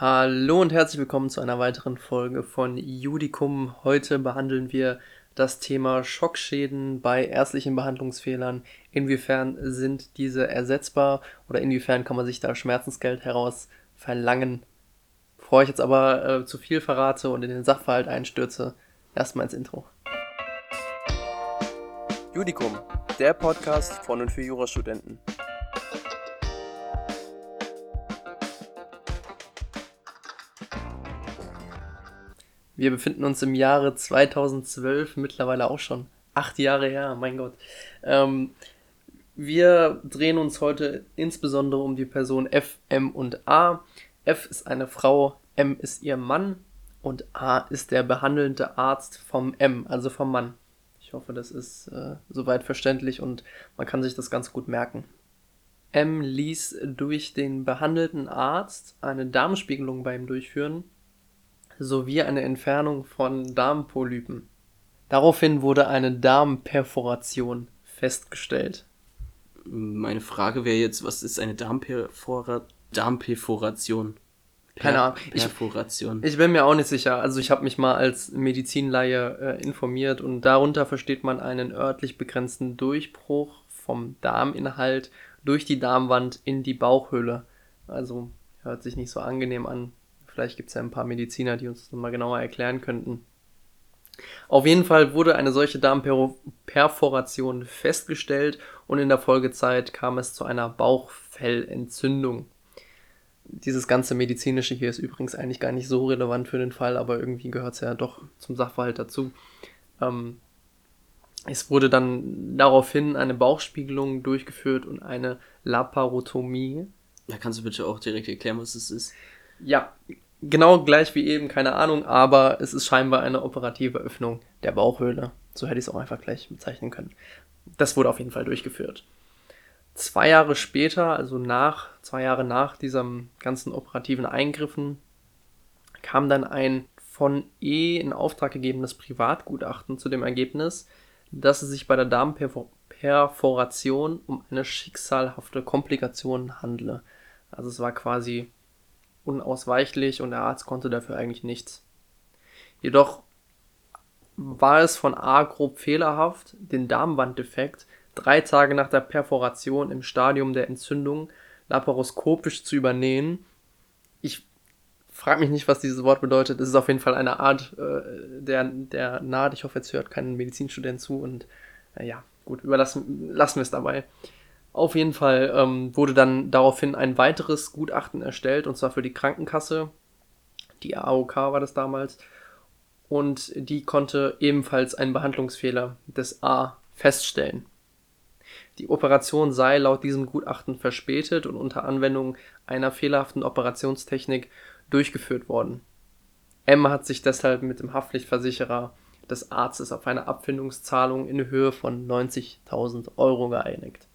Hallo und herzlich willkommen zu einer weiteren Folge von Judicum. Heute behandeln wir das Thema Schockschäden bei ärztlichen Behandlungsfehlern. Inwiefern sind diese ersetzbar oder inwiefern kann man sich da Schmerzensgeld heraus verlangen? Bevor ich jetzt aber äh, zu viel verrate und in den Sachverhalt einstürze, erstmal ins Intro. Judicum, der Podcast von und für Jurastudenten. Wir befinden uns im Jahre 2012, mittlerweile auch schon acht Jahre her, mein Gott. Ähm, wir drehen uns heute insbesondere um die Person F, M und A. F ist eine Frau, M ist ihr Mann und A ist der behandelnde Arzt vom M, also vom Mann. Ich hoffe, das ist äh, soweit verständlich und man kann sich das ganz gut merken. M ließ durch den behandelten Arzt eine Darmspiegelung bei ihm durchführen sowie eine Entfernung von Darmpolypen. Daraufhin wurde eine Darmperforation festgestellt. Meine Frage wäre jetzt, was ist eine Darmperfora Darmperforation? Per Keine Ahnung. Perforation. Ich, ich, bin mir auch nicht sicher. Also ich habe mich mal als Medizinleihe äh, informiert und darunter versteht man einen örtlich begrenzten Durchbruch vom Darminhalt durch die Darmwand in die Bauchhöhle. Also hört sich nicht so angenehm an. Vielleicht gibt es ja ein paar Mediziner, die uns das mal genauer erklären könnten. Auf jeden Fall wurde eine solche Darmperforation festgestellt und in der Folgezeit kam es zu einer Bauchfellentzündung. Dieses ganze medizinische hier ist übrigens eigentlich gar nicht so relevant für den Fall, aber irgendwie gehört es ja doch zum Sachverhalt dazu. Ähm, es wurde dann daraufhin eine Bauchspiegelung durchgeführt und eine Laparotomie. Da kannst du bitte auch direkt erklären, was es ist. Ja, genau gleich wie eben, keine Ahnung, aber es ist scheinbar eine operative Öffnung der Bauchhöhle. So hätte ich es auch einfach gleich bezeichnen können. Das wurde auf jeden Fall durchgeführt. Zwei Jahre später, also nach, zwei Jahre nach diesem ganzen operativen Eingriffen, kam dann ein von E in Auftrag gegebenes Privatgutachten zu dem Ergebnis, dass es sich bei der Darmperforation um eine schicksalhafte Komplikation handle. Also es war quasi unausweichlich und der Arzt konnte dafür eigentlich nichts. Jedoch war es von A grob fehlerhaft, den Darmwanddefekt drei Tage nach der Perforation im Stadium der Entzündung laparoskopisch zu übernähen. Ich frage mich nicht, was dieses Wort bedeutet. Es ist auf jeden Fall eine Art äh, der, der Naht. Ich hoffe, jetzt hört kein Medizinstudent zu und äh, ja, gut, überlassen lassen wir es dabei. Auf jeden Fall ähm, wurde dann daraufhin ein weiteres Gutachten erstellt, und zwar für die Krankenkasse. Die AOK war das damals. Und die konnte ebenfalls einen Behandlungsfehler des A feststellen. Die Operation sei laut diesem Gutachten verspätet und unter Anwendung einer fehlerhaften Operationstechnik durchgeführt worden. M hat sich deshalb mit dem Haftpflichtversicherer des Arztes auf eine Abfindungszahlung in Höhe von 90.000 Euro geeinigt.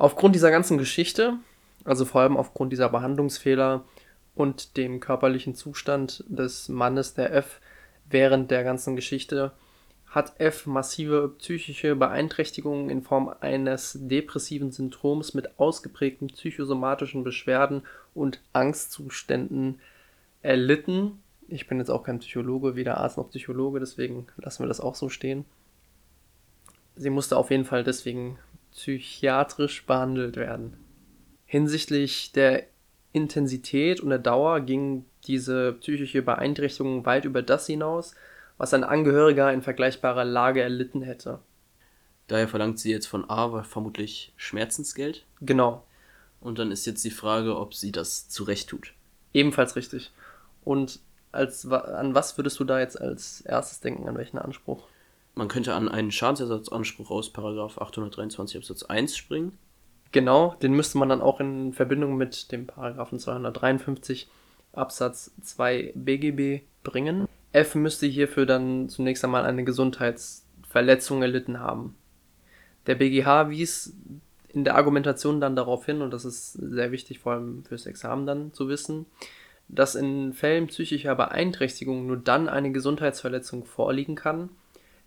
Aufgrund dieser ganzen Geschichte, also vor allem aufgrund dieser Behandlungsfehler und dem körperlichen Zustand des Mannes, der F, während der ganzen Geschichte, hat F massive psychische Beeinträchtigungen in Form eines depressiven Syndroms mit ausgeprägten psychosomatischen Beschwerden und Angstzuständen erlitten. Ich bin jetzt auch kein Psychologe, weder Arzt noch Psychologe, deswegen lassen wir das auch so stehen. Sie musste auf jeden Fall deswegen psychiatrisch behandelt werden. Hinsichtlich der Intensität und der Dauer ging diese psychische Beeinträchtigung weit über das hinaus, was ein Angehöriger in vergleichbarer Lage erlitten hätte. Daher verlangt sie jetzt von A vermutlich Schmerzensgeld. Genau. Und dann ist jetzt die Frage, ob sie das zurecht tut. Ebenfalls richtig. Und als, an was würdest du da jetzt als erstes denken, an welchen Anspruch? Man könnte an einen Schadensersatzanspruch aus Paragraph 823 Absatz 1 springen. Genau, den müsste man dann auch in Verbindung mit dem Paragraphen 253 Absatz 2 BGB bringen. F müsste hierfür dann zunächst einmal eine Gesundheitsverletzung erlitten haben. Der BGH wies in der Argumentation dann darauf hin, und das ist sehr wichtig, vor allem fürs Examen dann zu wissen, dass in Fällen psychischer Beeinträchtigung nur dann eine Gesundheitsverletzung vorliegen kann,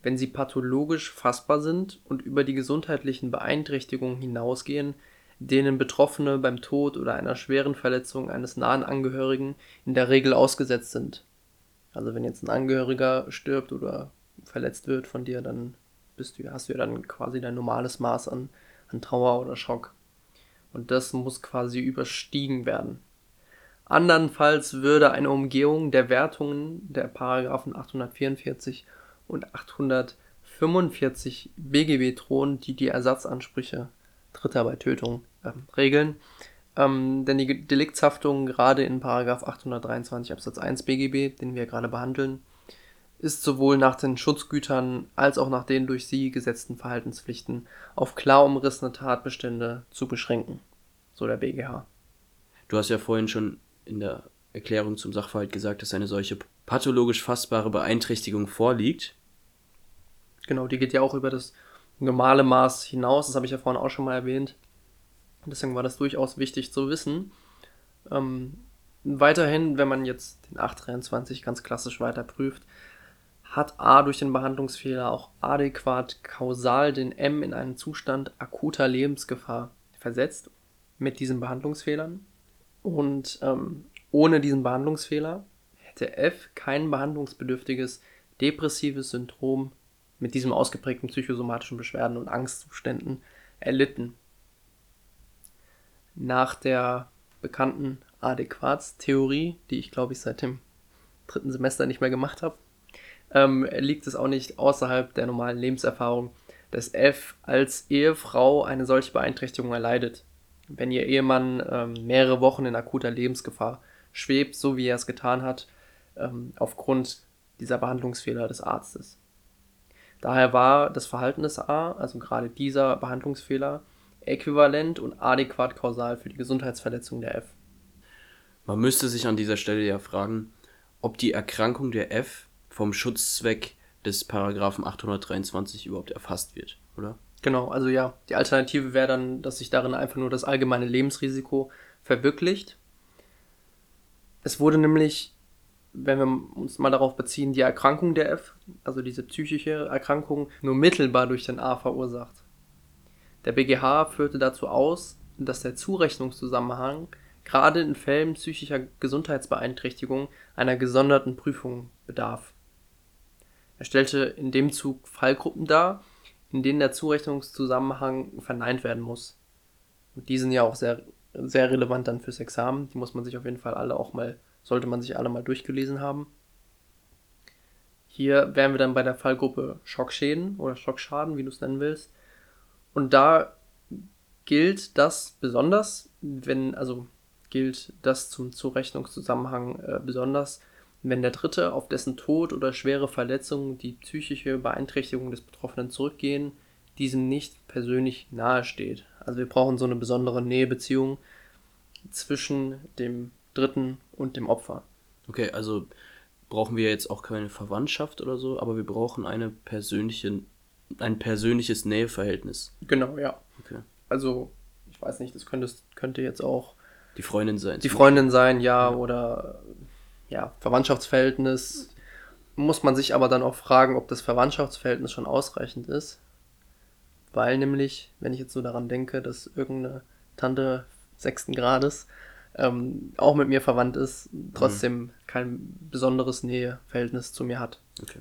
wenn sie pathologisch fassbar sind und über die gesundheitlichen Beeinträchtigungen hinausgehen, denen Betroffene beim Tod oder einer schweren Verletzung eines nahen Angehörigen in der Regel ausgesetzt sind. Also wenn jetzt ein Angehöriger stirbt oder verletzt wird von dir, dann bist du, hast du ja dann quasi dein normales Maß an, an Trauer oder Schock. Und das muss quasi überstiegen werden. Andernfalls würde eine Umgehung der Wertungen der Paragraphen 844 und 845 BGB drohen, die die Ersatzansprüche Dritter bei Tötung äh, regeln. Ähm, denn die Deliktshaftung gerade in Paragraph 823 Absatz 1 BGB, den wir gerade behandeln, ist sowohl nach den Schutzgütern als auch nach den durch sie gesetzten Verhaltenspflichten auf klar umrissene Tatbestände zu beschränken, so der BGH. Du hast ja vorhin schon in der Erklärung zum Sachverhalt gesagt, dass eine solche pathologisch fassbare Beeinträchtigung vorliegt. Genau, die geht ja auch über das normale Maß hinaus, das habe ich ja vorhin auch schon mal erwähnt. Deswegen war das durchaus wichtig zu wissen. Ähm, weiterhin, wenn man jetzt den 823 ganz klassisch weiter prüft, hat A durch den Behandlungsfehler auch adäquat kausal den M in einen Zustand akuter Lebensgefahr versetzt mit diesen Behandlungsfehlern. Und ähm, ohne diesen Behandlungsfehler hätte F kein behandlungsbedürftiges depressives Syndrom mit diesem ausgeprägten psychosomatischen Beschwerden und Angstzuständen erlitten. Nach der bekannten Adäquatstheorie, die ich glaube ich seit dem dritten Semester nicht mehr gemacht habe, ähm, liegt es auch nicht außerhalb der normalen Lebenserfahrung, dass F als Ehefrau eine solche Beeinträchtigung erleidet. Wenn ihr Ehemann ähm, mehrere Wochen in akuter Lebensgefahr schwebt, so wie er es getan hat, ähm, aufgrund dieser Behandlungsfehler des Arztes. Daher war das Verhalten des A, also gerade dieser Behandlungsfehler, äquivalent und adäquat kausal für die Gesundheitsverletzung der F. Man müsste sich an dieser Stelle ja fragen, ob die Erkrankung der F vom Schutzzweck des Paragraphen 823 überhaupt erfasst wird, oder? Genau, also ja, die Alternative wäre dann, dass sich darin einfach nur das allgemeine Lebensrisiko verwirklicht. Es wurde nämlich, wenn wir uns mal darauf beziehen, die Erkrankung der F, also diese psychische Erkrankung, nur mittelbar durch den A verursacht. Der BGH führte dazu aus, dass der Zurechnungszusammenhang gerade in Fällen psychischer Gesundheitsbeeinträchtigung einer gesonderten Prüfung bedarf. Er stellte in dem Zug Fallgruppen dar, in denen der Zurechnungszusammenhang verneint werden muss. Und die sind ja auch sehr, sehr relevant dann fürs Examen. Die muss man sich auf jeden Fall alle auch mal, sollte man sich alle mal durchgelesen haben. Hier wären wir dann bei der Fallgruppe Schockschäden oder Schockschaden, wie du es nennen willst. Und da gilt das besonders, wenn, also gilt das zum Zurechnungszusammenhang äh, besonders, wenn der Dritte, auf dessen Tod oder schwere Verletzung die psychische Beeinträchtigung des Betroffenen zurückgehen, diesem nicht persönlich nahesteht. Also wir brauchen so eine besondere Nähebeziehung zwischen dem Dritten und dem Opfer. Okay, also brauchen wir jetzt auch keine Verwandtschaft oder so, aber wir brauchen eine persönliche, ein persönliches Näheverhältnis. Genau, ja. Okay. Also, ich weiß nicht, das könnte, könnte jetzt auch die Freundin sein. Die Freundin sein, ja, ja, oder ja, Verwandtschaftsverhältnis. Muss man sich aber dann auch fragen, ob das Verwandtschaftsverhältnis schon ausreichend ist. Weil nämlich, wenn ich jetzt so daran denke, dass irgendeine Tante sechsten Grades ähm, auch mit mir verwandt ist, trotzdem mhm. kein besonderes Näheverhältnis zu mir hat. Okay.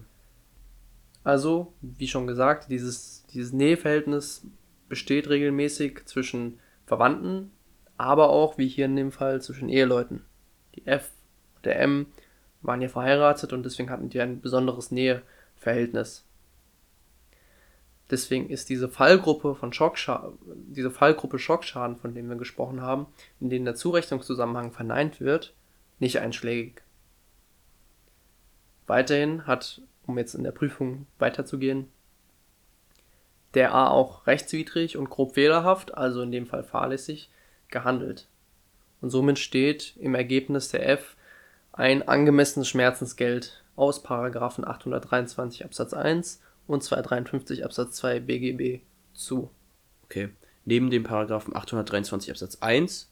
Also, wie schon gesagt, dieses, dieses Näheverhältnis besteht regelmäßig zwischen Verwandten, aber auch, wie hier in dem Fall, zwischen Eheleuten. Die F der M waren ja verheiratet und deswegen hatten die ein besonderes Näheverhältnis. Deswegen ist diese Fallgruppe von Schockschaden, diese Fallgruppe Schockschaden, von denen wir gesprochen haben, in denen der Zurechnungszusammenhang verneint wird, nicht einschlägig. Weiterhin hat, um jetzt in der Prüfung weiterzugehen, der A auch rechtswidrig und grob fehlerhaft, also in dem Fall fahrlässig, gehandelt. Und somit steht im Ergebnis der F ein angemessenes Schmerzensgeld aus 823 Absatz 1 und 253 Absatz 2 BGB zu. Okay. Neben dem Paragraphen 823 Absatz 1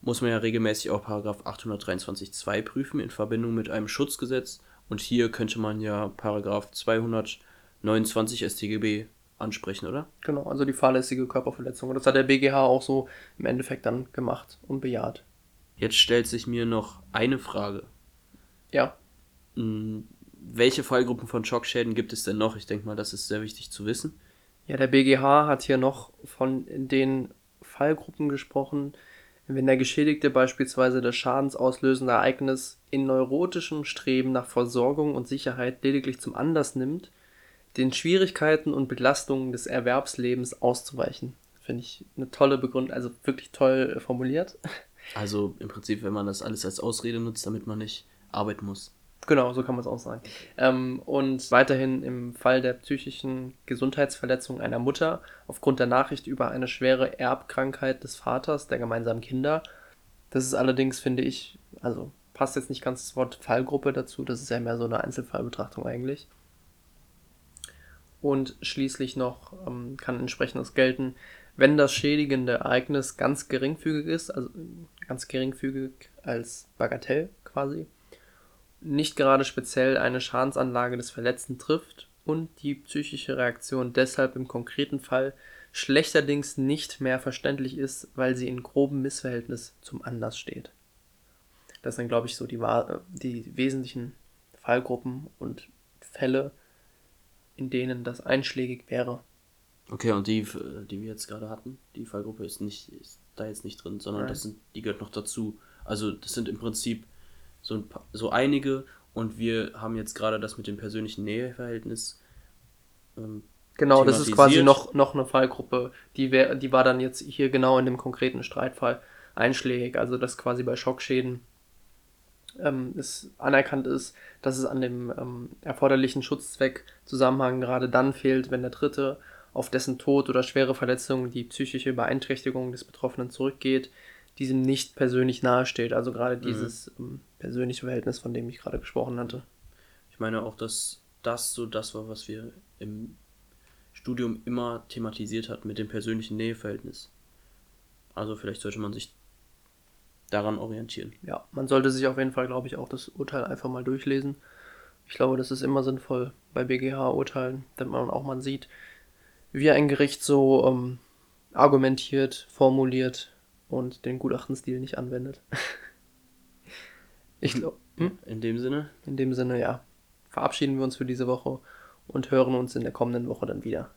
muss man ja regelmäßig auch Paragraph 823 2 prüfen in Verbindung mit einem Schutzgesetz und hier könnte man ja Paragraph 229 StGB ansprechen, oder? Genau, also die fahrlässige Körperverletzung. Und das hat der BGH auch so im Endeffekt dann gemacht und bejaht. Jetzt stellt sich mir noch eine Frage. Ja. Welche Fallgruppen von Schockschäden gibt es denn noch? Ich denke mal, das ist sehr wichtig zu wissen. Ja, der BGH hat hier noch von den Fallgruppen gesprochen, wenn der Geschädigte beispielsweise das schadensauslösende Ereignis in neurotischem Streben nach Versorgung und Sicherheit lediglich zum Anlass nimmt, den Schwierigkeiten und Belastungen des Erwerbslebens auszuweichen. Finde ich eine tolle Begründung, also wirklich toll formuliert. Also im Prinzip, wenn man das alles als Ausrede nutzt, damit man nicht arbeiten muss. Genau, so kann man es auch sagen. Ähm, und weiterhin im Fall der psychischen Gesundheitsverletzung einer Mutter aufgrund der Nachricht über eine schwere Erbkrankheit des Vaters der gemeinsamen Kinder. Das ist allerdings, finde ich, also passt jetzt nicht ganz das Wort Fallgruppe dazu, das ist ja mehr so eine Einzelfallbetrachtung eigentlich. Und schließlich noch ähm, kann entsprechendes gelten, wenn das schädigende Ereignis ganz geringfügig ist, also ganz geringfügig als Bagatell quasi, nicht gerade speziell eine Schadensanlage des Verletzten trifft und die psychische Reaktion deshalb im konkreten Fall schlechterdings nicht mehr verständlich ist, weil sie in grobem Missverhältnis zum Anlass steht. Das sind, glaube ich, so die, die wesentlichen Fallgruppen und Fälle, in denen das einschlägig wäre. Okay, und die, die wir jetzt gerade hatten, die Fallgruppe ist nicht ist da jetzt nicht drin, sondern Nein. das sind, die gehört noch dazu. Also das sind im Prinzip so, ein paar, so einige und wir haben jetzt gerade das mit dem persönlichen Näheverhältnis. Ähm, genau, das ist quasi noch, noch eine Fallgruppe, die, wär, die war dann jetzt hier genau in dem konkreten Streitfall einschlägig, also dass quasi bei Schockschäden ähm, es anerkannt ist, dass es an dem ähm, erforderlichen Schutzzweck Zusammenhang gerade dann fehlt, wenn der Dritte auf dessen Tod oder schwere Verletzung die psychische Beeinträchtigung des Betroffenen zurückgeht, diesem nicht persönlich nahesteht. Also gerade mhm. dieses ähm, persönliche Verhältnis, von dem ich gerade gesprochen hatte. Ich meine auch, dass das so das war, was wir im Studium immer thematisiert hat mit dem persönlichen Näheverhältnis. Also vielleicht sollte man sich daran orientieren. Ja, man sollte sich auf jeden Fall, glaube ich, auch das Urteil einfach mal durchlesen. Ich glaube, das ist immer sinnvoll bei BGH-Urteilen, damit man auch mal sieht, wie ein Gericht so ähm, argumentiert, formuliert und den Gutachtenstil nicht anwendet. ich glaube. Hm? In dem Sinne? In dem Sinne, ja. Verabschieden wir uns für diese Woche und hören uns in der kommenden Woche dann wieder.